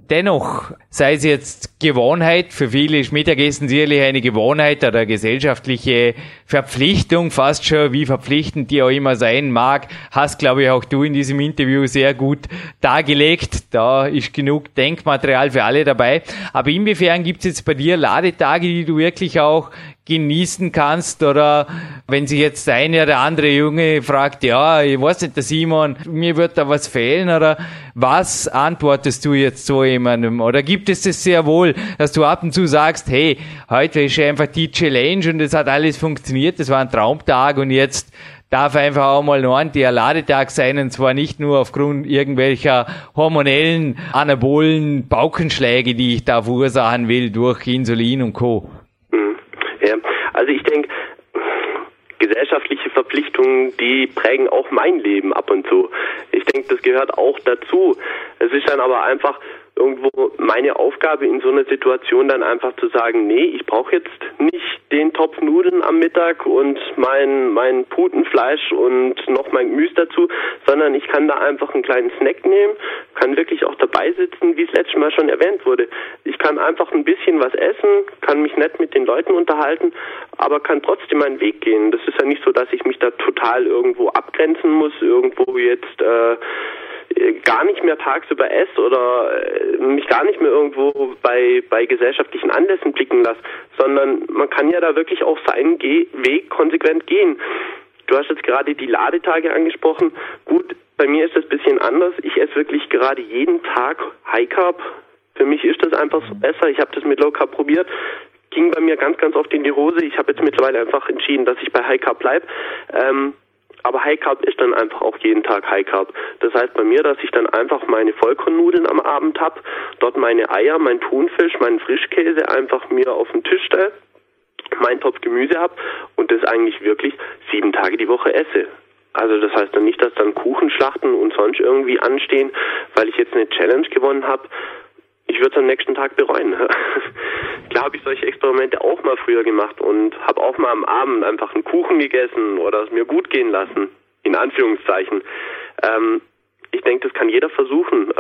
Dennoch, sei es jetzt Gewohnheit, für viele ist Mittagessen sicherlich eine Gewohnheit oder gesellschaftliche Verpflichtung, fast schon wie verpflichtend die auch immer sein mag, hast glaube ich auch du in diesem Interview sehr gut dargelegt. Da ist genug Denkmaterial für alle dabei. Aber inwiefern gibt es jetzt bei dir Ladetage, die du wirklich auch genießen kannst oder wenn sich jetzt der eine oder andere Junge fragt, ja, ich weiß nicht, der Simon, mir wird da was fehlen oder was antwortest du jetzt so jemandem? Oder gibt es das sehr wohl, dass du ab und zu sagst, hey, heute ist einfach die Challenge und es hat alles funktioniert, das war ein Traumtag und jetzt darf einfach auch mal noch ein Ladetag sein und zwar nicht nur aufgrund irgendwelcher hormonellen, anabolen Baukenschläge, die ich da verursachen will durch Insulin und Co. Ja, also ich denke, gesellschaftliche Verpflichtungen, die prägen auch mein Leben ab und zu. Ich denke, das gehört auch dazu. Es ist dann aber einfach irgendwo meine Aufgabe in so einer Situation dann einfach zu sagen, nee, ich brauche jetzt nicht den Topf Nudeln am Mittag und mein mein Putenfleisch und noch mein Gemüse dazu, sondern ich kann da einfach einen kleinen Snack nehmen, kann wirklich auch dabei sitzen, wie es letztes Mal schon erwähnt wurde. Ich kann einfach ein bisschen was essen, kann mich nett mit den Leuten unterhalten, aber kann trotzdem meinen Weg gehen. Das ist ja nicht so, dass ich mich da total irgendwo abgrenzen muss, irgendwo jetzt äh, gar nicht mehr tagsüber esse oder äh, mich gar nicht mehr irgendwo bei, bei gesellschaftlichen Anlässen blicken lasse, sondern man kann ja da wirklich auch seinen Ge Weg konsequent gehen. Du hast jetzt gerade die Ladetage angesprochen. Gut, bei mir ist das ein bisschen anders. Ich esse wirklich gerade jeden Tag High Carb. Für mich ist das einfach so besser. Ich habe das mit Low Carb probiert. Ging bei mir ganz, ganz oft in die Hose. Ich habe jetzt mittlerweile einfach entschieden, dass ich bei High Carb bleibe. Ähm, aber High Carb ist dann einfach auch jeden Tag High Carb. Das heißt bei mir, dass ich dann einfach meine Vollkornnudeln am Abend hab, dort meine Eier, mein Thunfisch, meinen Frischkäse einfach mir auf den Tisch stelle, meinen Topf Gemüse hab und das eigentlich wirklich sieben Tage die Woche esse. Also das heißt dann nicht, dass dann Kuchenschlachten und sonst irgendwie anstehen, weil ich jetzt eine Challenge gewonnen habe, ich würde es am nächsten Tag bereuen. Klar habe ich solche Experimente auch mal früher gemacht und habe auch mal am Abend einfach einen Kuchen gegessen oder es mir gut gehen lassen, in Anführungszeichen. Ähm, ich denke, das kann jeder versuchen.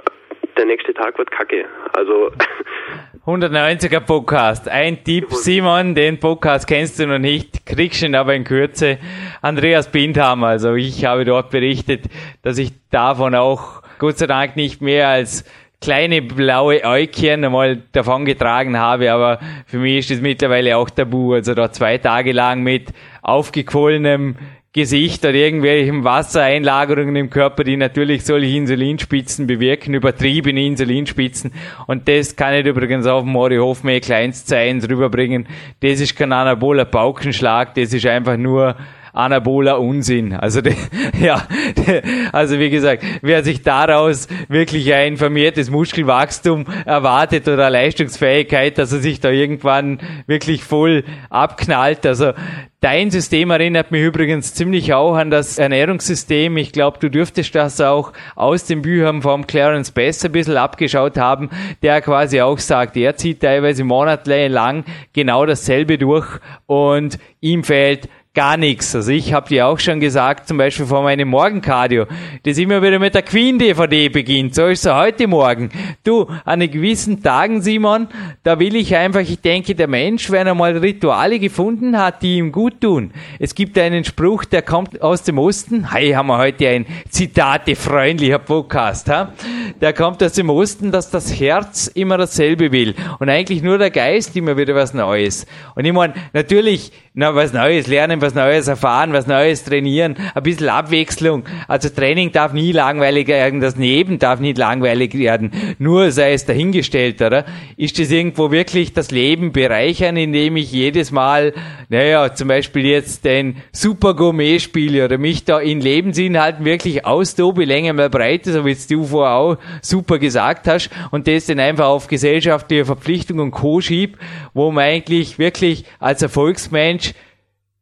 Der nächste Tag wird kacke. Also 190er Podcast. Ein Tipp, Simon, den Podcast kennst du noch nicht, kriegst ihn aber in Kürze. Andreas Bindhammer, also ich habe dort berichtet, dass ich davon auch Gott sei Dank nicht mehr als kleine blaue Äugchen einmal davon getragen habe, aber für mich ist das mittlerweile auch tabu. Also da zwei Tage lang mit aufgequollenem Gesicht oder irgendwelchen Wassereinlagerungen im Körper, die natürlich solche Insulinspitzen bewirken, übertriebene Insulinspitzen. Und das kann ich übrigens auf Mori Hofmehl kleinst rüberbringen. Das ist kein anaboler Paukenschlag, das ist einfach nur anaboler Unsinn. Also, de, ja, de, also wie gesagt, wer sich daraus wirklich ein vermehrtes Muskelwachstum erwartet oder Leistungsfähigkeit, dass er sich da irgendwann wirklich voll abknallt, also Dein System erinnert mich übrigens ziemlich auch an das Ernährungssystem. Ich glaube, du dürftest das auch aus den Büchern vom Clarence Bess ein bisschen abgeschaut haben, der quasi auch sagt, er zieht teilweise monatelang genau dasselbe durch und ihm fällt gar nichts. Also ich habe dir auch schon gesagt, zum Beispiel vor meinem Morgencardio, das immer wieder mit der Queen-DVD beginnt. So ist es heute Morgen. Du, an gewissen Tagen, Simon, da will ich einfach, ich denke, der Mensch, wenn er mal Rituale gefunden hat, die ihm gut tun. Es gibt einen Spruch, der kommt aus dem Osten. Hey, haben wir heute ein zitatefreundlicher Podcast. Ha? Der kommt aus dem Osten, dass das Herz immer dasselbe will und eigentlich nur der Geist immer wieder was Neues. Und ich meine, natürlich, na, was Neues lernen, was Neues erfahren, was Neues trainieren, ein bisschen Abwechslung. Also Training darf nie langweilig werden, das Neben darf nicht langweilig werden. Nur sei es dahingestellt, oder? Ist das irgendwo wirklich das Leben bereichern, indem ich jedes Mal, naja, zum Beispiel jetzt den Super Gourmet spiele oder mich da in Lebensinhalten wirklich austobe, länger mal breite, so wie es du vorher auch super gesagt hast, und das dann einfach auf gesellschaftliche Verpflichtungen und Co. schieb, wo man eigentlich wirklich als Erfolgsmensch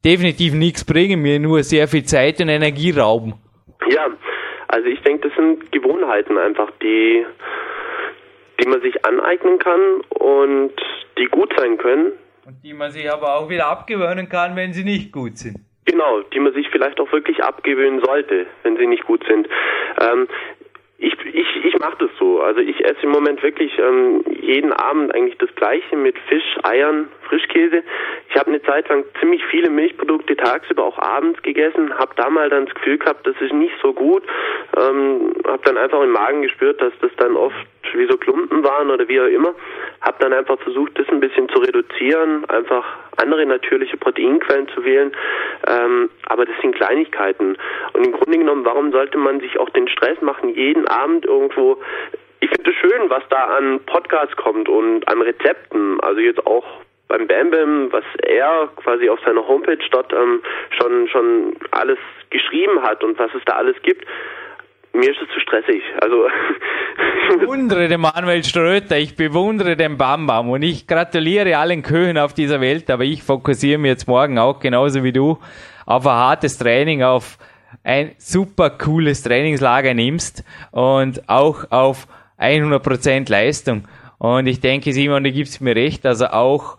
definitiv nichts bringen, mir nur sehr viel Zeit und Energie rauben. Ja, also ich denke, das sind Gewohnheiten einfach, die, die man sich aneignen kann und die gut sein können. Und die man sich aber auch wieder abgewöhnen kann, wenn sie nicht gut sind. Genau, die man sich vielleicht auch wirklich abgewöhnen sollte, wenn sie nicht gut sind. Ähm, ich, ich, ich mache das so. Also ich esse im Moment wirklich ähm, jeden Abend eigentlich das Gleiche mit Fisch, Eiern, Frischkäse. Ich habe eine Zeit lang ziemlich viele Milchprodukte tagsüber auch abends gegessen, habe da mal dann das Gefühl gehabt, das ist nicht so gut. Ähm, habe dann einfach im Magen gespürt, dass das dann oft wie so Klumpen waren oder wie auch immer. Habe dann einfach versucht, das ein bisschen zu reduzieren, einfach andere natürliche Proteinquellen zu wählen. Ähm, aber das sind Kleinigkeiten. Und im Grunde genommen, warum sollte man sich auch den Stress machen, jeden Abend irgendwo ich finde es schön, was da an Podcasts kommt und an Rezepten. Also jetzt auch beim Bam Bam, was er quasi auf seiner Homepage dort ähm, schon schon alles geschrieben hat und was es da alles gibt. Mir ist es zu stressig. Also ich bewundere den Manuel Ströter, ich bewundere den Bam Bam und ich gratuliere allen Köchen auf dieser Welt, aber ich fokussiere mich jetzt morgen auch genauso wie du auf ein hartes Training, auf ein super cooles Trainingslager nimmst und auch auf 100% Leistung. Und ich denke, Simon, du gibst mir recht, also auch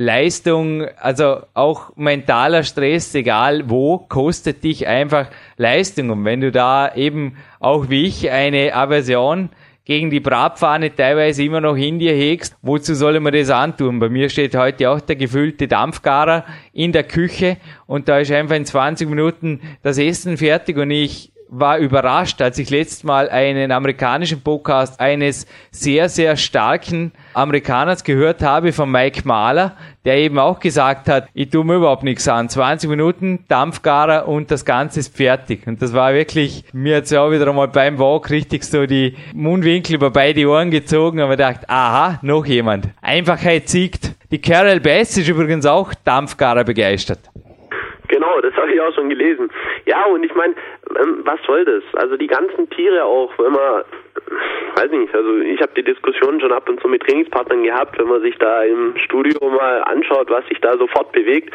Leistung, also auch mentaler Stress, egal wo, kostet dich einfach Leistung. Und wenn du da eben auch wie ich eine Aversion gegen die Bratpfanne teilweise immer noch in dir hegst, wozu soll man das antun? Bei mir steht heute auch der gefüllte Dampfgarer in der Küche und da ist einfach in 20 Minuten das Essen fertig und ich war überrascht, als ich letztes Mal einen amerikanischen Podcast eines sehr, sehr starken Amerikaners gehört habe, von Mike Mahler, der eben auch gesagt hat, ich tue mir überhaupt nichts an. 20 Minuten Dampfgarer und das Ganze ist fertig. Und das war wirklich, mir hat ja auch wieder einmal beim Walk richtig so die Mundwinkel über beide Ohren gezogen, aber gedacht, aha, noch jemand. Einfachheit siegt. Die Carol Bass ist übrigens auch Dampfgarer begeistert. Genau, das habe ich auch schon gelesen. Ja, und ich meine, was soll das? Also die ganzen Tiere auch, wenn man, weiß nicht, also ich habe die Diskussion schon ab und zu mit Trainingspartnern gehabt, wenn man sich da im Studio mal anschaut, was sich da sofort bewegt.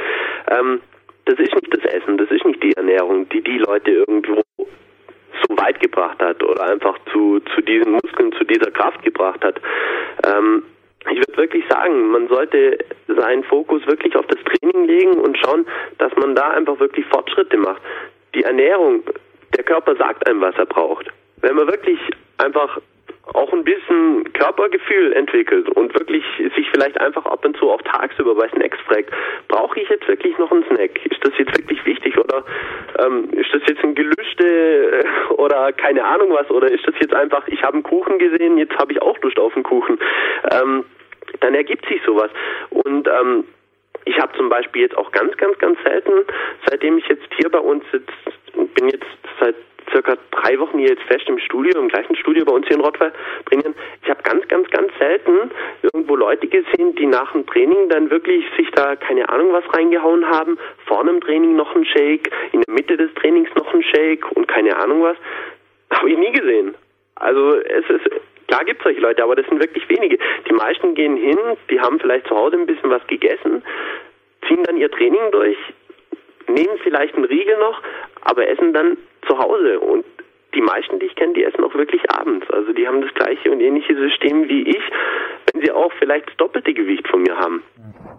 Ähm, das ist nicht das Essen, das ist nicht die Ernährung, die die Leute irgendwo so weit gebracht hat oder einfach zu, zu diesen Muskeln, zu dieser Kraft gebracht hat. Ähm, ich würde wirklich sagen, man sollte seinen Fokus wirklich auf das Training legen und schauen, dass man da einfach wirklich Fortschritte macht. Die Ernährung, der Körper sagt einem, was er braucht. Wenn man wirklich einfach auch ein bisschen Körpergefühl entwickelt und wirklich sich vielleicht einfach ab und zu auch tagsüber bei Snacks fragt, brauche ich jetzt wirklich noch einen Snack? Ist das jetzt wirklich wichtig oder ähm, ist das jetzt ein Gelüste äh, oder keine Ahnung was oder ist das jetzt einfach, ich habe einen Kuchen gesehen, jetzt habe ich auch Lust auf einen Kuchen. Ähm, dann ergibt sich sowas und ähm, ich habe zum Beispiel jetzt auch ganz, ganz, ganz selten, seitdem ich jetzt hier bei uns sitze, bin jetzt seit circa drei Wochen hier jetzt fest im Studio, im gleichen Studio bei uns hier in Rottweil-Bringen. Ich habe ganz, ganz, ganz selten irgendwo Leute gesehen, die nach dem Training dann wirklich sich da keine Ahnung was reingehauen haben, vorne im Training noch ein Shake, in der Mitte des Trainings noch ein Shake und keine Ahnung was. Habe ich nie gesehen. Also es ist Klar gibt es solche Leute, aber das sind wirklich wenige. Die meisten gehen hin, die haben vielleicht zu Hause ein bisschen was gegessen, ziehen dann ihr Training durch, nehmen vielleicht einen Riegel noch, aber essen dann zu Hause. Und die meisten, die ich kenne, die essen auch wirklich abends. Also die haben das gleiche und ähnliche System wie ich, wenn sie auch vielleicht das doppelte Gewicht von mir haben.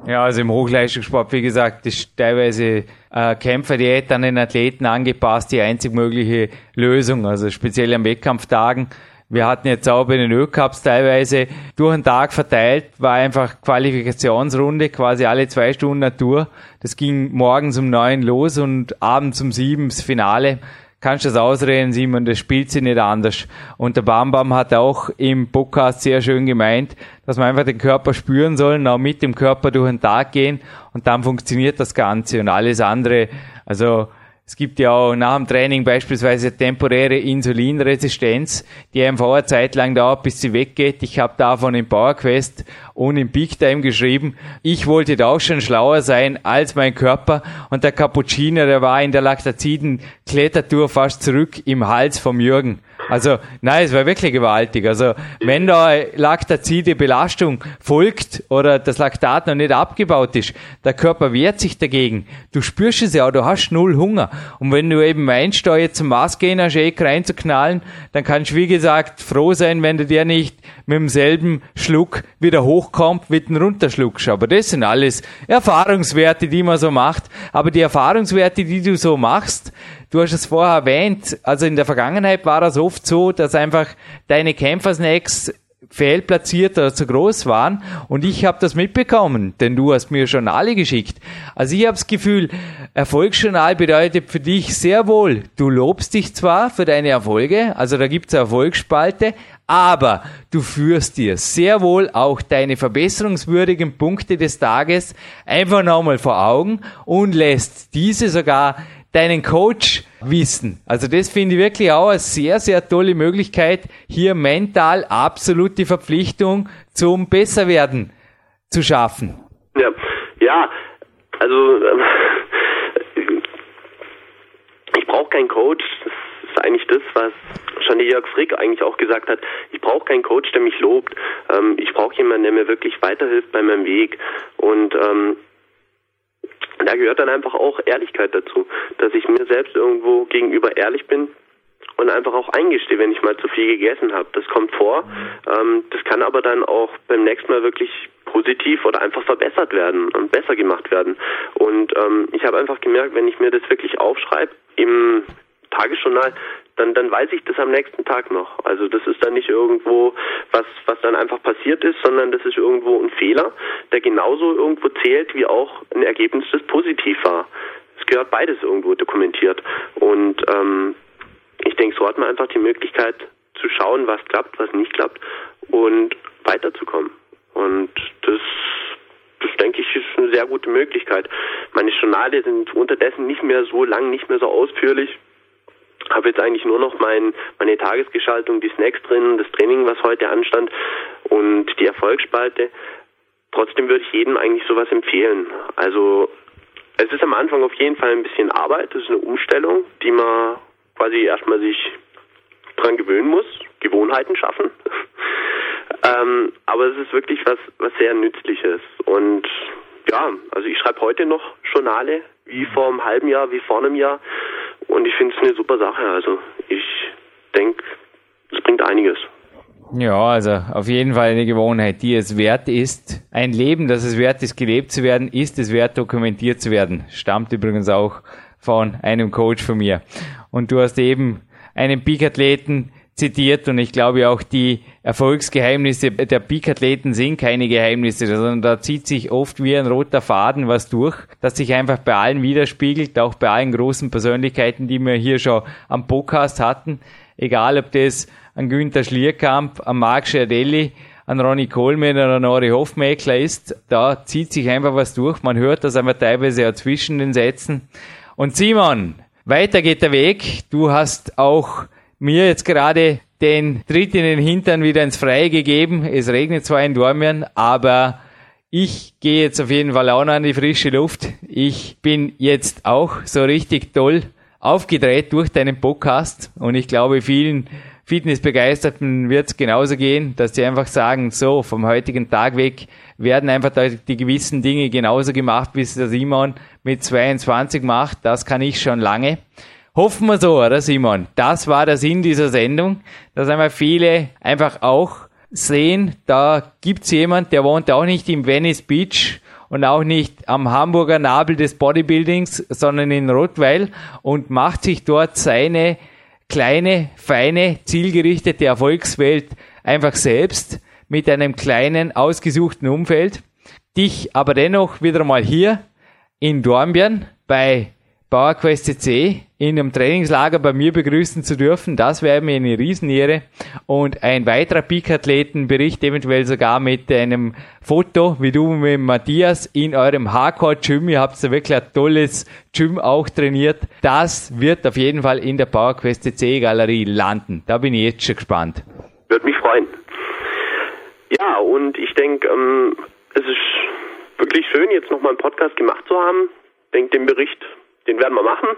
Ja, also im Hochleistungssport, wie gesagt, ist teilweise äh, Kämpferdiät an den Athleten angepasst, die einzig mögliche Lösung. Also speziell an Wettkampftagen wir hatten jetzt auch bei den Ölcups teilweise durch den Tag verteilt, war einfach Qualifikationsrunde, quasi alle zwei Stunden Natur. Das ging morgens um neun los und abends um sieben das Finale. Kannst du das ausreden, Simon, das spielt sich nicht anders. Und der Bambam hat auch im Podcast sehr schön gemeint, dass man einfach den Körper spüren soll, auch mit dem Körper durch den Tag gehen und dann funktioniert das Ganze und alles andere. Also es gibt ja auch nach dem Training beispielsweise temporäre Insulinresistenz, die einfach eine Zeit lang dauert, bis sie weggeht. Ich habe davon im PowerQuest und im Big Time geschrieben. Ich wollte da auch schon schlauer sein als mein Körper und der Cappuccino, der war in der Laktaziden Klettertour fast zurück im Hals vom Jürgen. Also, nein, es war wirklich gewaltig. Also, wenn da Laktazide Belastung folgt oder das Laktat noch nicht abgebaut ist, der Körper wehrt sich dagegen. Du spürst es ja, du hast null Hunger. Und wenn du eben meinst, da jetzt zum Maßgehner Shake reinzuknallen, dann kannst du, wie gesagt, froh sein, wenn du dir nicht mit demselben Schluck wieder hochkommt, mit dem runterschluckst. Aber das sind alles Erfahrungswerte, die man so macht. Aber die Erfahrungswerte, die du so machst, Du hast es vorher erwähnt, also in der Vergangenheit war das oft so, dass einfach deine Kämpfersnacks fehlplatziert oder zu groß waren und ich habe das mitbekommen, denn du hast mir Journale geschickt. Also ich habe das Gefühl, Erfolgsjournal bedeutet für dich sehr wohl, du lobst dich zwar für deine Erfolge, also da gibt's eine Erfolgsspalte, aber du führst dir sehr wohl auch deine verbesserungswürdigen Punkte des Tages einfach nochmal vor Augen und lässt diese sogar deinen Coach wissen. Also das finde ich wirklich auch eine sehr, sehr tolle Möglichkeit, hier mental absolut die Verpflichtung zum Besserwerden zu schaffen. Ja, ja also ähm, ich brauche keinen Coach. Das ist eigentlich das, was schon der Jörg Frick eigentlich auch gesagt hat. Ich brauche keinen Coach, der mich lobt. Ähm, ich brauche jemanden, der mir wirklich weiterhilft bei meinem Weg. Und ähm, da gehört dann einfach auch Ehrlichkeit dazu, dass ich mir selbst irgendwo gegenüber ehrlich bin und einfach auch eingestehe, wenn ich mal zu viel gegessen habe. Das kommt vor. Ähm, das kann aber dann auch beim nächsten Mal wirklich positiv oder einfach verbessert werden und besser gemacht werden. Und ähm, ich habe einfach gemerkt, wenn ich mir das wirklich aufschreibe im Tagesjournal, dann, dann weiß ich das am nächsten Tag noch. Also das ist dann nicht irgendwo was, was dann einfach passiert ist, sondern das ist irgendwo ein Fehler, der genauso irgendwo zählt wie auch ein Ergebnis, das positiv war. Es gehört beides irgendwo dokumentiert. Und ähm, ich denke, so hat man einfach die Möglichkeit zu schauen, was klappt, was nicht klappt und weiterzukommen. Und das das denke ich ist eine sehr gute Möglichkeit. Meine Journale sind unterdessen nicht mehr so lang, nicht mehr so ausführlich habe jetzt eigentlich nur noch mein, meine Tagesgestaltung, die Snacks drin, das Training, was heute anstand und die Erfolgsspalte. Trotzdem würde ich jedem eigentlich sowas empfehlen. Also es ist am Anfang auf jeden Fall ein bisschen Arbeit, das ist eine Umstellung, die man quasi erstmal sich dran gewöhnen muss, Gewohnheiten schaffen. ähm, aber es ist wirklich was, was sehr Nützliches. Und ja, also ich schreibe heute noch Journale, wie vor einem halben Jahr, wie vor einem Jahr. Und ich finde es eine super Sache. Also ich denke, es bringt einiges. Ja, also auf jeden Fall eine Gewohnheit, die es wert ist. Ein Leben, das es wert ist, gelebt zu werden, ist es wert, dokumentiert zu werden. Stammt übrigens auch von einem Coach von mir. Und du hast eben einen Peak-Athleten zitiert und ich glaube auch die Erfolgsgeheimnisse der Peak-Athleten sind keine Geheimnisse, sondern da zieht sich oft wie ein roter Faden was durch, das sich einfach bei allen widerspiegelt, auch bei allen großen Persönlichkeiten, die wir hier schon am Podcast hatten. Egal, ob das an Günther Schlierkamp, an Marc Scherdelli, an Ronny Coleman oder an Ori Hofmeckler ist, da zieht sich einfach was durch. Man hört das einfach teilweise auch zwischen den Sätzen. Und Simon, weiter geht der Weg. Du hast auch mir jetzt gerade den Tritt in den Hintern wieder ins Freie gegeben. Es regnet zwar in Dormien, aber ich gehe jetzt auf jeden Fall auch noch an die frische Luft. Ich bin jetzt auch so richtig toll aufgedreht durch deinen Podcast und ich glaube vielen Fitnessbegeisterten wird es genauso gehen, dass sie einfach sagen, so vom heutigen Tag weg werden einfach die gewissen Dinge genauso gemacht, wie es der Simon mit 22 macht. Das kann ich schon lange. Hoffen wir so, oder Simon? Das war der Sinn dieser Sendung, dass einmal viele einfach auch sehen, da gibt's jemand, der wohnt auch nicht im Venice Beach und auch nicht am Hamburger Nabel des Bodybuildings, sondern in Rottweil und macht sich dort seine kleine, feine, zielgerichtete Erfolgswelt einfach selbst mit einem kleinen, ausgesuchten Umfeld. Dich aber dennoch wieder mal hier in Dornbirn bei PowerQuest in einem Trainingslager bei mir begrüßen zu dürfen. Das wäre mir eine Riesenehre. Und ein weiterer Peak-Athleten-Bericht, eventuell sogar mit einem Foto, wie du mit Matthias in eurem Hardcore-Gym, ihr habt da wirklich ein tolles Gym auch trainiert. Das wird auf jeden Fall in der PowerQuest CC Galerie landen. Da bin ich jetzt schon gespannt. Würde mich freuen. Ja, und ich denke, ähm, es ist wirklich schön, jetzt nochmal einen Podcast gemacht zu haben. Ich denke, den Bericht den werden wir machen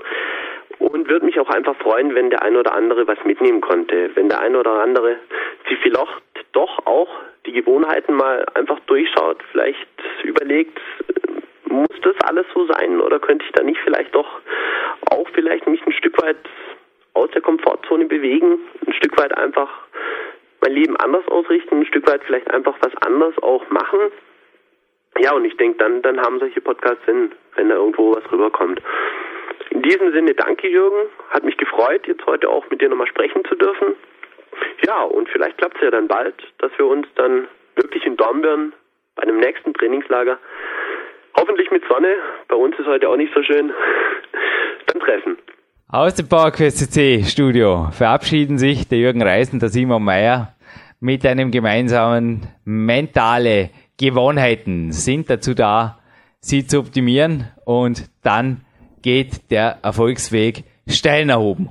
und würde mich auch einfach freuen, wenn der eine oder andere was mitnehmen konnte. Wenn der eine oder andere sich vielleicht doch auch die Gewohnheiten mal einfach durchschaut, vielleicht überlegt, muss das alles so sein oder könnte ich da nicht vielleicht doch auch vielleicht mich ein Stück weit aus der Komfortzone bewegen, ein Stück weit einfach mein Leben anders ausrichten, ein Stück weit vielleicht einfach was anders auch machen. Ja, und ich denke, dann, dann haben solche Podcasts Sinn, wenn da irgendwo was rüberkommt. In diesem Sinne danke Jürgen, hat mich gefreut, jetzt heute auch mit dir nochmal sprechen zu dürfen. Ja, und vielleicht klappt es ja dann bald, dass wir uns dann wirklich in Dornbirn bei einem nächsten Trainingslager, hoffentlich mit Sonne, bei uns ist heute auch nicht so schön, dann treffen. Aus dem PowerQuest Studio verabschieden sich der Jürgen Reis und der Simon Meyer mit einem gemeinsamen mentale Gewohnheiten sind dazu da, sie zu optimieren und dann geht der Erfolgsweg steil nach oben.